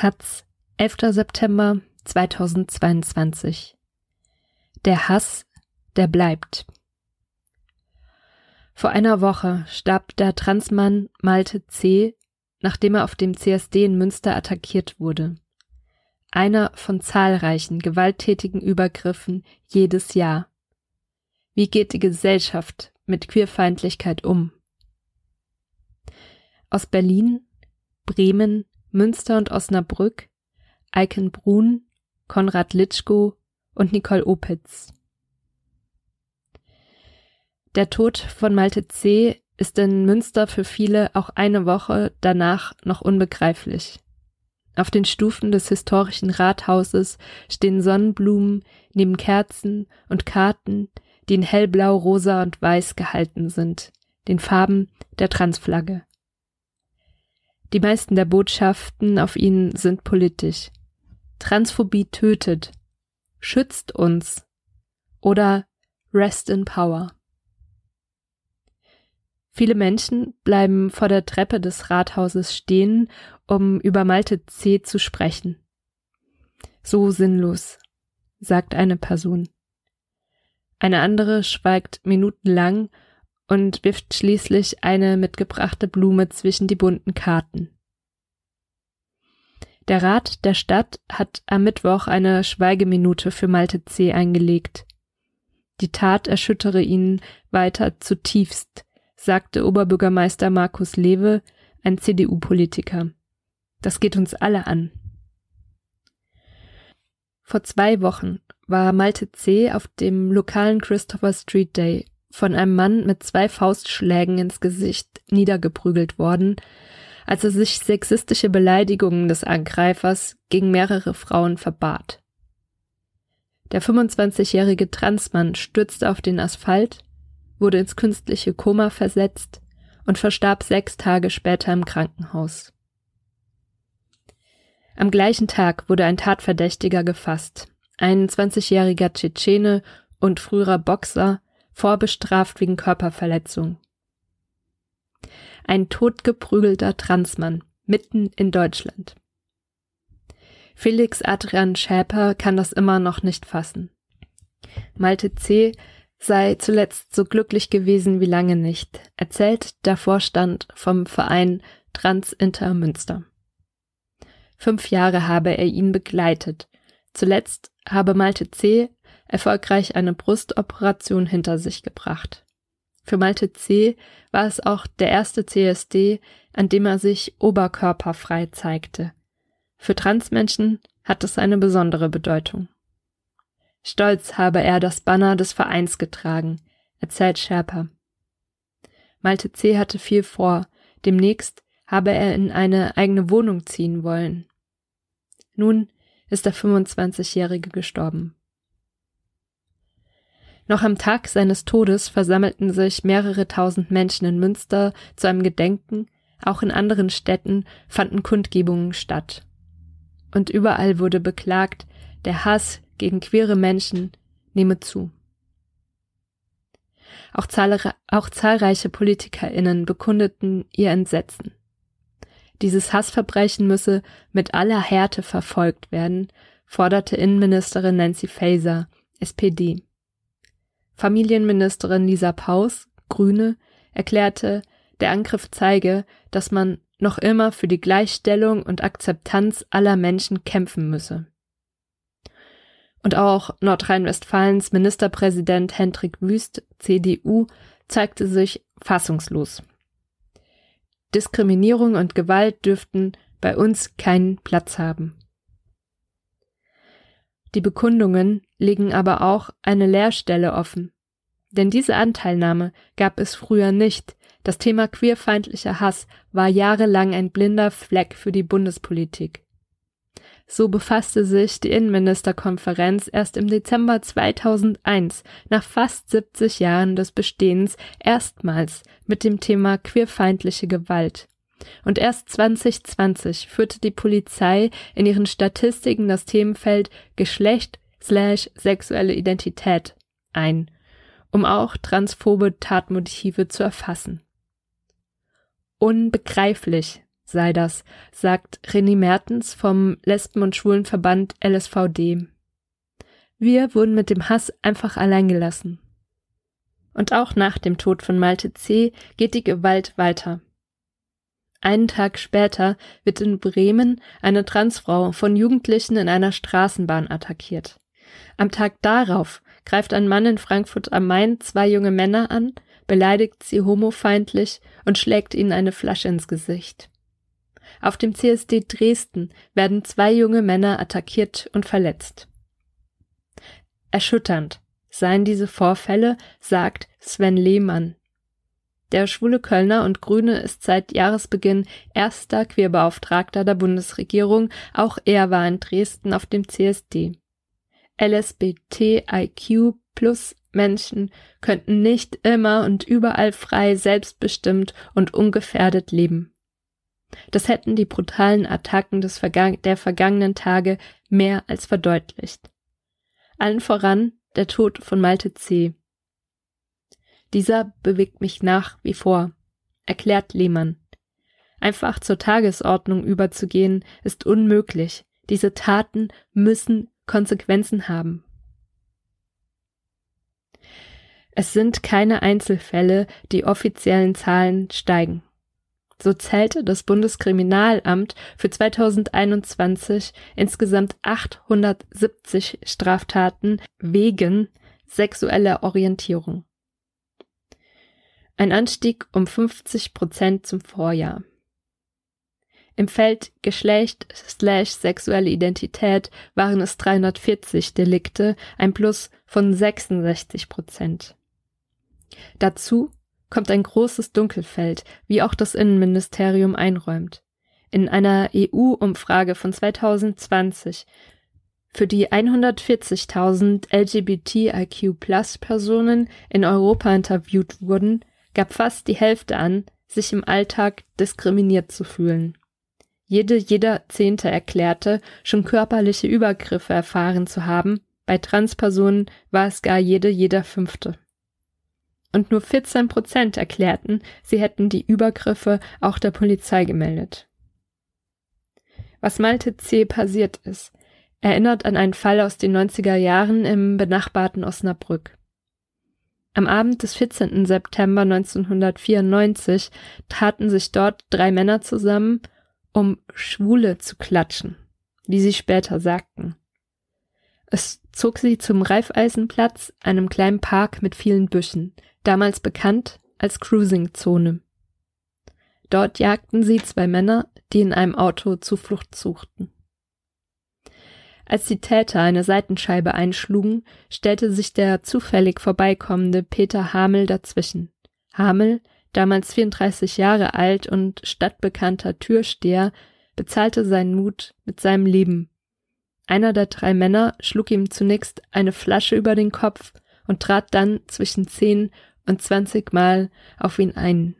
Taz, 11. September 2022. Der Hass, der bleibt. Vor einer Woche starb der Transmann Malte C., nachdem er auf dem CSD in Münster attackiert wurde. Einer von zahlreichen gewalttätigen Übergriffen jedes Jahr. Wie geht die Gesellschaft mit Queerfeindlichkeit um? Aus Berlin, Bremen, Münster und Osnabrück, Eiken Brun, Konrad Litschko und Nicole Opitz. Der Tod von Malte C. ist in Münster für viele auch eine Woche danach noch unbegreiflich. Auf den Stufen des historischen Rathauses stehen Sonnenblumen neben Kerzen und Karten, die in hellblau, rosa und weiß gehalten sind, den Farben der Transflagge. Die meisten der Botschaften auf ihnen sind politisch. Transphobie tötet, schützt uns oder Rest in Power. Viele Menschen bleiben vor der Treppe des Rathauses stehen, um über Malte C. zu sprechen. So sinnlos, sagt eine Person. Eine andere schweigt minutenlang und wirft schließlich eine mitgebrachte Blume zwischen die bunten Karten. Der Rat der Stadt hat am Mittwoch eine Schweigeminute für Malte C. eingelegt. Die Tat erschüttere ihn weiter zutiefst, sagte Oberbürgermeister Markus Lewe, ein CDU-Politiker. Das geht uns alle an. Vor zwei Wochen war Malte C. auf dem lokalen Christopher Street Day von einem Mann mit zwei Faustschlägen ins Gesicht niedergeprügelt worden, als er sich sexistische Beleidigungen des Angreifers gegen mehrere Frauen verbat. Der 25-jährige Transmann stürzte auf den Asphalt, wurde ins künstliche Koma versetzt und verstarb sechs Tage später im Krankenhaus. Am gleichen Tag wurde ein Tatverdächtiger gefasst, ein 20-jähriger Tschetschene und früherer Boxer, vorbestraft wegen Körperverletzung. Ein totgeprügelter Transmann mitten in Deutschland. Felix Adrian Schäper kann das immer noch nicht fassen. Malte C. sei zuletzt so glücklich gewesen wie lange nicht, erzählt der Vorstand vom Verein Trans Inter Münster. Fünf Jahre habe er ihn begleitet. Zuletzt habe Malte C erfolgreich eine Brustoperation hinter sich gebracht. Für Malte C. war es auch der erste CSD, an dem er sich oberkörperfrei zeigte. Für Transmenschen hat es eine besondere Bedeutung. Stolz habe er das Banner des Vereins getragen, erzählt Sherper. Malte C. hatte viel vor, demnächst habe er in eine eigene Wohnung ziehen wollen. Nun ist der 25-Jährige gestorben. Noch am Tag seines Todes versammelten sich mehrere tausend Menschen in Münster zu einem Gedenken, auch in anderen Städten fanden Kundgebungen statt. Und überall wurde beklagt, der Hass gegen queere Menschen nehme zu. Auch, auch zahlreiche PolitikerInnen bekundeten ihr Entsetzen. Dieses Hassverbrechen müsse mit aller Härte verfolgt werden, forderte Innenministerin Nancy Faeser, SPD. Familienministerin Lisa Paus, Grüne, erklärte, der Angriff zeige, dass man noch immer für die Gleichstellung und Akzeptanz aller Menschen kämpfen müsse. Und auch Nordrhein-Westfalens Ministerpräsident Hendrik Wüst, CDU, zeigte sich fassungslos. Diskriminierung und Gewalt dürften bei uns keinen Platz haben. Die Bekundungen legen aber auch eine Leerstelle offen. Denn diese Anteilnahme gab es früher nicht. Das Thema queerfeindlicher Hass war jahrelang ein blinder Fleck für die Bundespolitik. So befasste sich die Innenministerkonferenz erst im Dezember 2001, nach fast 70 Jahren des Bestehens, erstmals mit dem Thema queerfeindliche Gewalt. Und erst 2020 führte die Polizei in ihren Statistiken das Themenfeld Geschlecht slash sexuelle Identität ein, um auch transphobe Tatmotive zu erfassen. Unbegreiflich, sei das, sagt René Mertens vom Lesben- und Schwulenverband LSVD. Wir wurden mit dem Hass einfach allein gelassen. Und auch nach dem Tod von Malte C. geht die Gewalt weiter. Einen Tag später wird in Bremen eine Transfrau von Jugendlichen in einer Straßenbahn attackiert. Am Tag darauf greift ein Mann in Frankfurt am Main zwei junge Männer an, beleidigt sie homofeindlich und schlägt ihnen eine Flasche ins Gesicht. Auf dem CSD Dresden werden zwei junge Männer attackiert und verletzt. Erschütternd seien diese Vorfälle, sagt Sven Lehmann. Der schwule Kölner und Grüne ist seit Jahresbeginn erster Queerbeauftragter der Bundesregierung. Auch er war in Dresden auf dem CSD. LSBTIQ plus Menschen könnten nicht immer und überall frei, selbstbestimmt und ungefährdet leben. Das hätten die brutalen Attacken des Vergang der vergangenen Tage mehr als verdeutlicht. Allen voran der Tod von Malte C. Dieser bewegt mich nach wie vor, erklärt Lehmann. Einfach zur Tagesordnung überzugehen, ist unmöglich. Diese Taten müssen Konsequenzen haben. Es sind keine Einzelfälle, die offiziellen Zahlen steigen. So zählte das Bundeskriminalamt für 2021 insgesamt 870 Straftaten wegen sexueller Orientierung. Ein Anstieg um 50 Prozent zum Vorjahr. Im Feld Geschlecht slash sexuelle Identität waren es 340 Delikte, ein Plus von 66 Prozent. Dazu kommt ein großes Dunkelfeld, wie auch das Innenministerium einräumt. In einer EU-Umfrage von 2020 für die 140.000 LGBTIQ-Plus-Personen in Europa interviewt wurden, gab fast die Hälfte an, sich im Alltag diskriminiert zu fühlen. Jede jeder Zehnte erklärte, schon körperliche Übergriffe erfahren zu haben, bei Transpersonen war es gar jede jeder Fünfte und nur 14 Prozent erklärten, sie hätten die Übergriffe auch der Polizei gemeldet. Was Malte C. passiert ist, erinnert an einen Fall aus den 90er Jahren im benachbarten Osnabrück. Am Abend des 14. September 1994 taten sich dort drei Männer zusammen, um Schwule zu klatschen, wie sie später sagten. Es zog sie zum Reifeisenplatz, einem kleinen Park mit vielen Büschen, damals bekannt als Cruising-Zone. Dort jagten sie zwei Männer, die in einem Auto Zuflucht suchten. Als die Täter eine Seitenscheibe einschlugen, stellte sich der zufällig vorbeikommende Peter Hamel dazwischen. Hamel, damals 34 Jahre alt und stadtbekannter Türsteher, bezahlte seinen Mut mit seinem Leben. Einer der drei Männer schlug ihm zunächst eine Flasche über den Kopf und trat dann zwischen zehn und zwanzigmal auf ihn ein.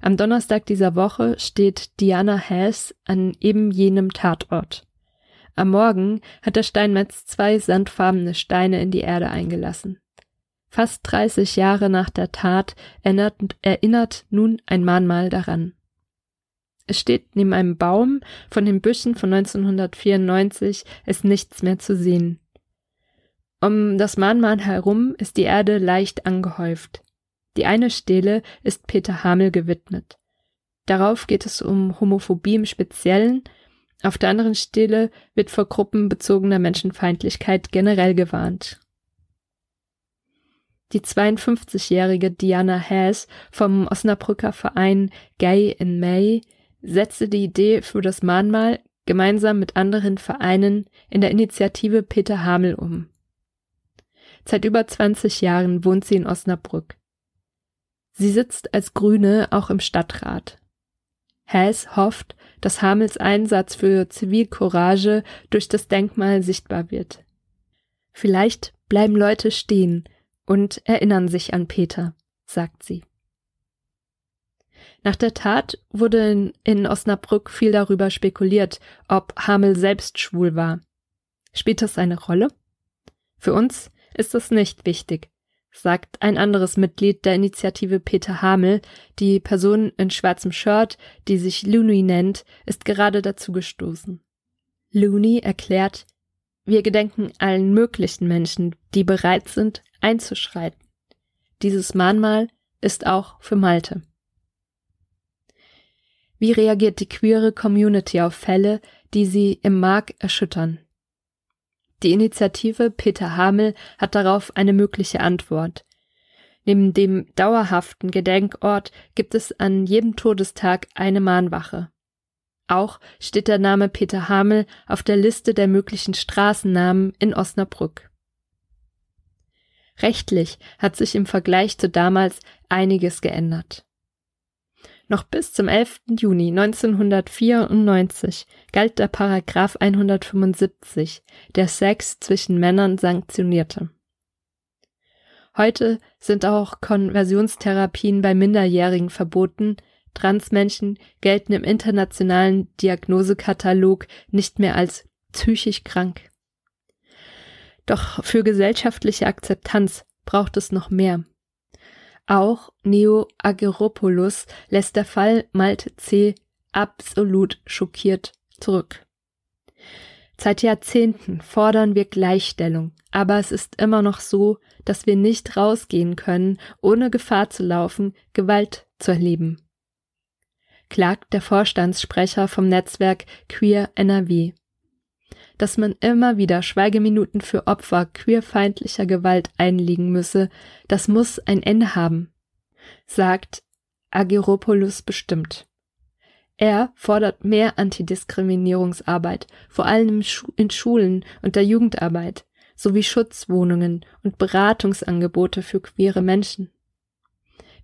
Am Donnerstag dieser Woche steht Diana Hess an eben jenem Tatort. Am Morgen hat der Steinmetz zwei sandfarbene Steine in die Erde eingelassen. Fast 30 Jahre nach der Tat erinnert, erinnert nun ein Mahnmal daran. Es steht neben einem Baum, von den Büschen von 1994 ist nichts mehr zu sehen. Um das Mahnmal herum ist die Erde leicht angehäuft. Die eine Stele ist Peter Hamel gewidmet. Darauf geht es um Homophobie im Speziellen, auf der anderen Stele wird vor gruppenbezogener Menschenfeindlichkeit generell gewarnt. Die 52-jährige Diana Haas vom Osnabrücker Verein Gay in May setzte die Idee für das Mahnmal gemeinsam mit anderen Vereinen in der Initiative Peter Hamel um. Seit über 20 Jahren wohnt sie in Osnabrück. Sie sitzt als Grüne auch im Stadtrat. Hess hofft, dass Hamels Einsatz für Zivilcourage durch das Denkmal sichtbar wird. Vielleicht bleiben Leute stehen und erinnern sich an Peter, sagt sie. Nach der Tat wurde in, Osnabrück viel darüber spekuliert, ob Hamel selbst schwul war. Spielt das eine Rolle? Für uns ist es nicht wichtig. sagt ein anderes Mitglied der Initiative Peter Hamel, die Person in schwarzem Shirt, die sich Looney nennt, ist gerade dazu gestoßen. Looney erklärt, wir gedenken allen möglichen Menschen, die bereit sind, einzuschreiten. Dieses Mahnmal ist auch für Malte. Wie reagiert die queere Community auf Fälle, die sie im Mark erschüttern? Die Initiative Peter Hamel hat darauf eine mögliche Antwort. Neben dem dauerhaften Gedenkort gibt es an jedem Todestag eine Mahnwache. Auch steht der Name Peter Hamel auf der Liste der möglichen Straßennamen in Osnabrück. Rechtlich hat sich im Vergleich zu damals einiges geändert. Noch bis zum 11. Juni 1994 galt der Paragraph 175, der Sex zwischen Männern sanktionierte. Heute sind auch Konversionstherapien bei Minderjährigen verboten, Transmenschen gelten im internationalen Diagnosekatalog nicht mehr als psychisch krank. Doch für gesellschaftliche Akzeptanz braucht es noch mehr. Auch Neo Ageropoulos lässt der Fall Malte C. absolut schockiert zurück. Seit Jahrzehnten fordern wir Gleichstellung, aber es ist immer noch so, dass wir nicht rausgehen können, ohne Gefahr zu laufen, Gewalt zu erleben. Klagt der Vorstandssprecher vom Netzwerk Queer NRW dass man immer wieder Schweigeminuten für Opfer queerfeindlicher Gewalt einlegen müsse, das muss ein Ende haben, sagt Ageropoulos bestimmt. Er fordert mehr Antidiskriminierungsarbeit, vor allem in Schulen und der Jugendarbeit, sowie Schutzwohnungen und Beratungsangebote für queere Menschen.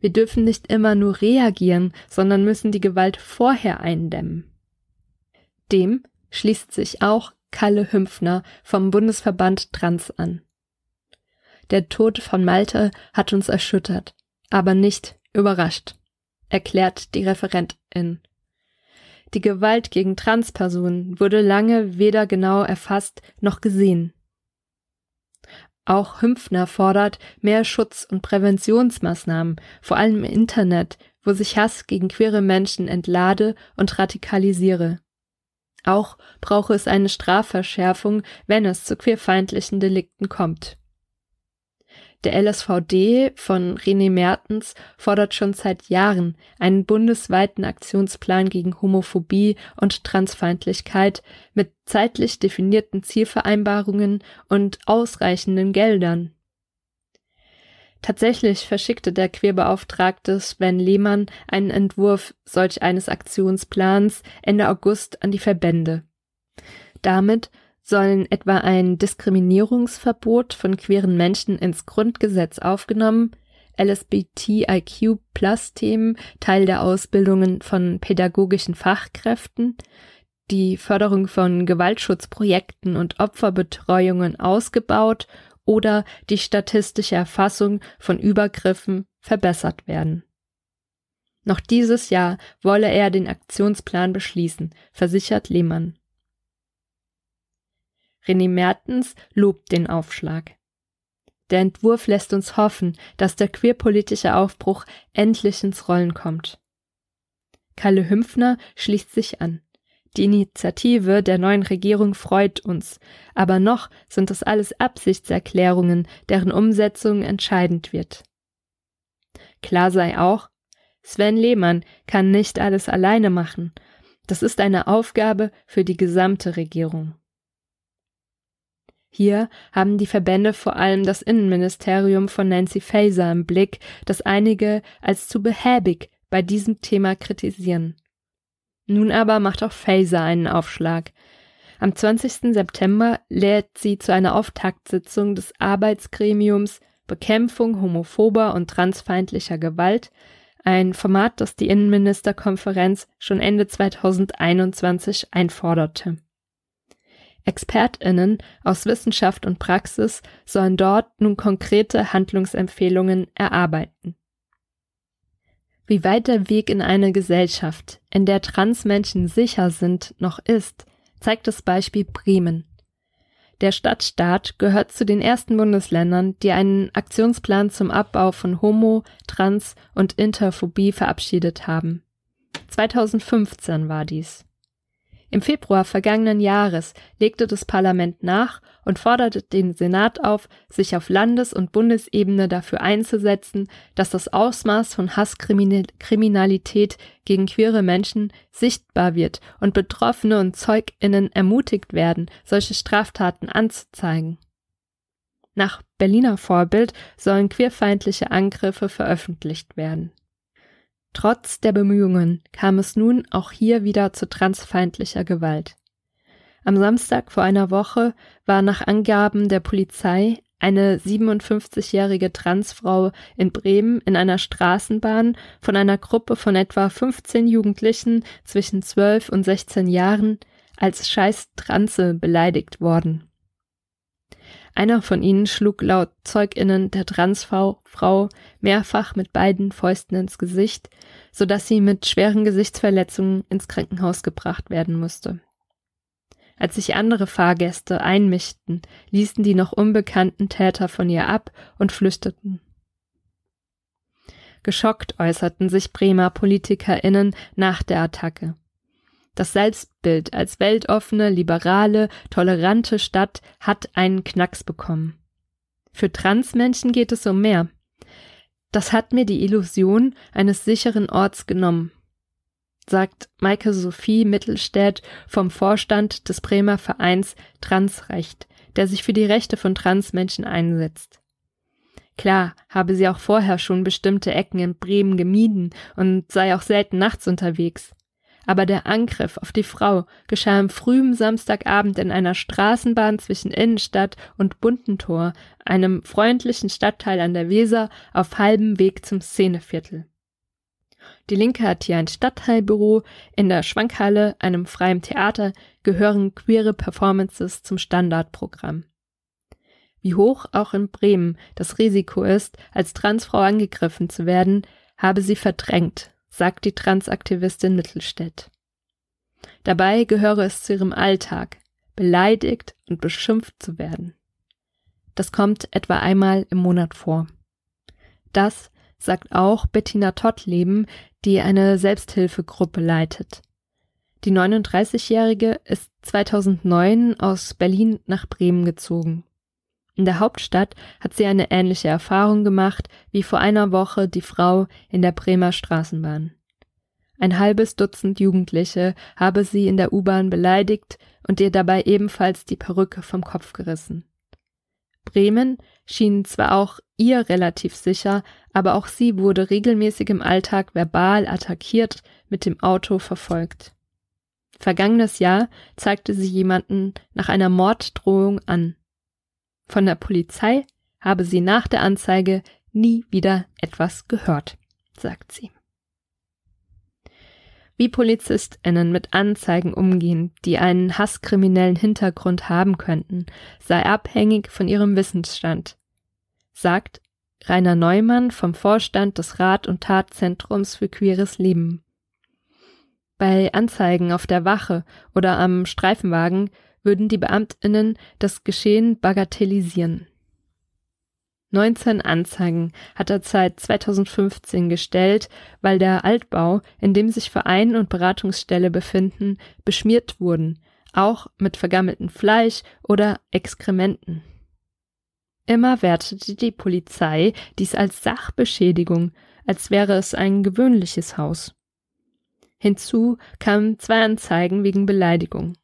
Wir dürfen nicht immer nur reagieren, sondern müssen die Gewalt vorher eindämmen. Dem schließt sich auch Kalle Hümpfner vom Bundesverband Trans an. Der Tod von Malte hat uns erschüttert, aber nicht überrascht, erklärt die Referentin. Die Gewalt gegen Transpersonen wurde lange weder genau erfasst noch gesehen. Auch Hümpfner fordert mehr Schutz- und Präventionsmaßnahmen, vor allem im Internet, wo sich Hass gegen queere Menschen entlade und radikalisiere. Auch brauche es eine Strafverschärfung, wenn es zu queerfeindlichen Delikten kommt. Der LSVD von René Mertens fordert schon seit Jahren einen bundesweiten Aktionsplan gegen Homophobie und Transfeindlichkeit mit zeitlich definierten Zielvereinbarungen und ausreichenden Geldern. Tatsächlich verschickte der Queerbeauftragte Sven Lehmann einen Entwurf solch eines Aktionsplans Ende August an die Verbände. Damit sollen etwa ein Diskriminierungsverbot von queeren Menschen ins Grundgesetz aufgenommen, LSBTIQ Plus Themen Teil der Ausbildungen von pädagogischen Fachkräften, die Förderung von Gewaltschutzprojekten und Opferbetreuungen ausgebaut oder die statistische Erfassung von Übergriffen verbessert werden. Noch dieses Jahr wolle er den Aktionsplan beschließen, versichert Lehmann. René Mertens lobt den Aufschlag. Der Entwurf lässt uns hoffen, dass der queerpolitische Aufbruch endlich ins Rollen kommt. Kalle Hümpfner schließt sich an. Die Initiative der neuen Regierung freut uns, aber noch sind das alles Absichtserklärungen, deren Umsetzung entscheidend wird. Klar sei auch, Sven Lehmann kann nicht alles alleine machen. Das ist eine Aufgabe für die gesamte Regierung. Hier haben die Verbände vor allem das Innenministerium von Nancy Faeser im Blick, das einige als zu behäbig bei diesem Thema kritisieren. Nun aber macht auch Faser einen Aufschlag. Am 20. September lädt sie zu einer Auftaktsitzung des Arbeitsgremiums Bekämpfung homophober und transfeindlicher Gewalt, ein Format, das die Innenministerkonferenz schon Ende 2021 einforderte. Expertinnen aus Wissenschaft und Praxis sollen dort nun konkrete Handlungsempfehlungen erarbeiten. Wie weit der Weg in eine Gesellschaft, in der Transmenschen sicher sind, noch ist, zeigt das Beispiel Bremen. Der Stadtstaat gehört zu den ersten Bundesländern, die einen Aktionsplan zum Abbau von Homo-, Trans- und Interphobie verabschiedet haben. 2015 war dies. Im Februar vergangenen Jahres legte das Parlament nach und forderte den Senat auf, sich auf Landes- und Bundesebene dafür einzusetzen, dass das Ausmaß von Hasskriminalität gegen queere Menschen sichtbar wird und Betroffene und Zeuginnen ermutigt werden, solche Straftaten anzuzeigen. Nach Berliner Vorbild sollen queerfeindliche Angriffe veröffentlicht werden. Trotz der Bemühungen kam es nun auch hier wieder zu transfeindlicher Gewalt. Am Samstag vor einer Woche war nach Angaben der Polizei eine 57-jährige Transfrau in Bremen in einer Straßenbahn von einer Gruppe von etwa 15 Jugendlichen zwischen 12 und 16 Jahren als scheiß Transe beleidigt worden. Einer von ihnen schlug laut Zeuginnen der Transfrau Frau mehrfach mit beiden Fäusten ins Gesicht, so dass sie mit schweren Gesichtsverletzungen ins Krankenhaus gebracht werden musste. Als sich andere Fahrgäste einmischten, ließen die noch unbekannten Täter von ihr ab und flüchteten. Geschockt äußerten sich Bremer PolitikerInnen nach der Attacke. Das Selbstbild als weltoffene, liberale, tolerante Stadt hat einen Knacks bekommen. Für Transmenschen geht es um mehr. Das hat mir die Illusion eines sicheren Orts genommen, sagt Maike Sophie Mittelstädt vom Vorstand des Bremer Vereins Transrecht, der sich für die Rechte von Transmenschen einsetzt. Klar habe sie auch vorher schon bestimmte Ecken in Bremen gemieden und sei auch selten nachts unterwegs aber der Angriff auf die Frau geschah am frühen Samstagabend in einer Straßenbahn zwischen Innenstadt und Buntentor, einem freundlichen Stadtteil an der Weser, auf halbem Weg zum Szeneviertel. Die Linke hat hier ein Stadtteilbüro, in der Schwankhalle, einem freien Theater, gehören queere Performances zum Standardprogramm. Wie hoch auch in Bremen das Risiko ist, als Transfrau angegriffen zu werden, habe sie verdrängt, sagt die Transaktivistin Mittelstädt. Dabei gehöre es zu ihrem Alltag, beleidigt und beschimpft zu werden. Das kommt etwa einmal im Monat vor. Das sagt auch Bettina Tottleben, die eine Selbsthilfegruppe leitet. Die 39-Jährige ist 2009 aus Berlin nach Bremen gezogen. In der Hauptstadt hat sie eine ähnliche Erfahrung gemacht wie vor einer Woche die Frau in der Bremer Straßenbahn. Ein halbes Dutzend Jugendliche habe sie in der U-Bahn beleidigt und ihr dabei ebenfalls die Perücke vom Kopf gerissen. Bremen schien zwar auch ihr relativ sicher, aber auch sie wurde regelmäßig im Alltag verbal attackiert, mit dem Auto verfolgt. Vergangenes Jahr zeigte sie jemanden nach einer Morddrohung an. Von der Polizei habe sie nach der Anzeige nie wieder etwas gehört, sagt sie. Wie PolizistInnen mit Anzeigen umgehen, die einen hasskriminellen Hintergrund haben könnten, sei abhängig von ihrem Wissensstand, sagt Rainer Neumann vom Vorstand des Rat- und Tatzentrums für queeres Leben. Bei Anzeigen auf der Wache oder am Streifenwagen würden die Beamtinnen das Geschehen bagatellisieren. 19 Anzeigen hat er seit 2015 gestellt, weil der Altbau, in dem sich Verein und Beratungsstelle befinden, beschmiert wurden, auch mit vergammeltem Fleisch oder Exkrementen. Immer wertete die Polizei dies als Sachbeschädigung, als wäre es ein gewöhnliches Haus. Hinzu kamen zwei Anzeigen wegen Beleidigung.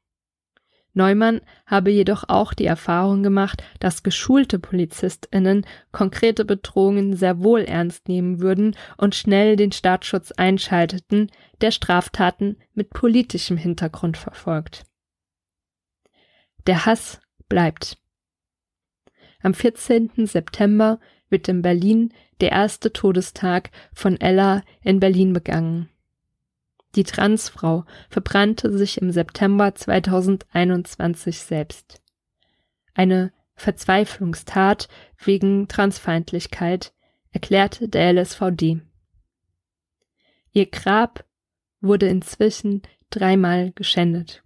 Neumann habe jedoch auch die Erfahrung gemacht, dass geschulte PolizistInnen konkrete Bedrohungen sehr wohl ernst nehmen würden und schnell den Staatsschutz einschalteten, der Straftaten mit politischem Hintergrund verfolgt. Der Hass bleibt. Am 14. September wird in Berlin der erste Todestag von Ella in Berlin begangen. Die Transfrau verbrannte sich im September 2021 selbst. Eine Verzweiflungstat wegen Transfeindlichkeit, erklärte der LSVD. Ihr Grab wurde inzwischen dreimal geschändet.